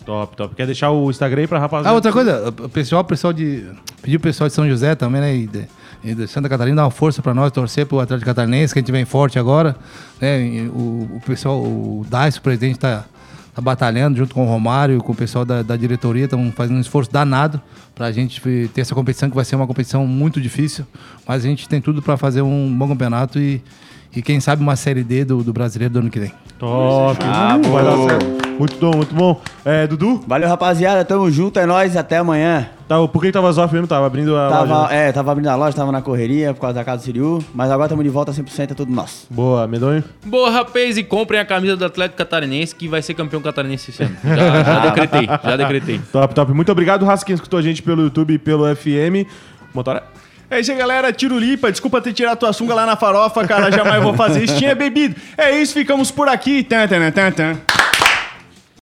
Top, top. Quer deixar o Instagram aí pra rapaziada? Ah, outra coisa, o pessoal, o pessoal de. Pediu o pessoal de São José também, né? E de, e de Santa Catarina dar uma força pra nós, torcer pro Atlético Catarinense, que a gente vem forte agora. Né? E o, o pessoal, o Dais, o presidente, tá, tá batalhando junto com o Romário, com o pessoal da, da diretoria, estão fazendo um esforço danado pra gente ter essa competição, que vai ser uma competição muito difícil. Mas a gente tem tudo pra fazer um bom campeonato e, e quem sabe uma série D do, do brasileiro do ano que vem. Top. Ah, Uh, vai dar boa. certo. Muito bom, muito bom. É, Dudu, Valeu, rapaziada. Tamo junto, é nóis. Até amanhã. tá, por que tava off mesmo? Tava abrindo a Tava, loja. é, tava abrindo a loja, tava na correria por causa da casa do Siriu. Mas agora tamo de volta 100%, é tudo nosso. Boa, medonho. Boa, rapaz, e comprem a camisa do Atlético Catarinense, que vai ser campeão catarinense esse ano. Já, já decretei, já decretei. Top, top. Muito obrigado, Raça, quem escutou a gente pelo YouTube e pelo FM. Motora. É isso aí, galera. Tirulipa, desculpa ter tirado tua sunga lá na farofa, cara. Jamais vou fazer isso. Tinha bebido. É isso, ficamos por aqui. Tan, tan, tan, tan.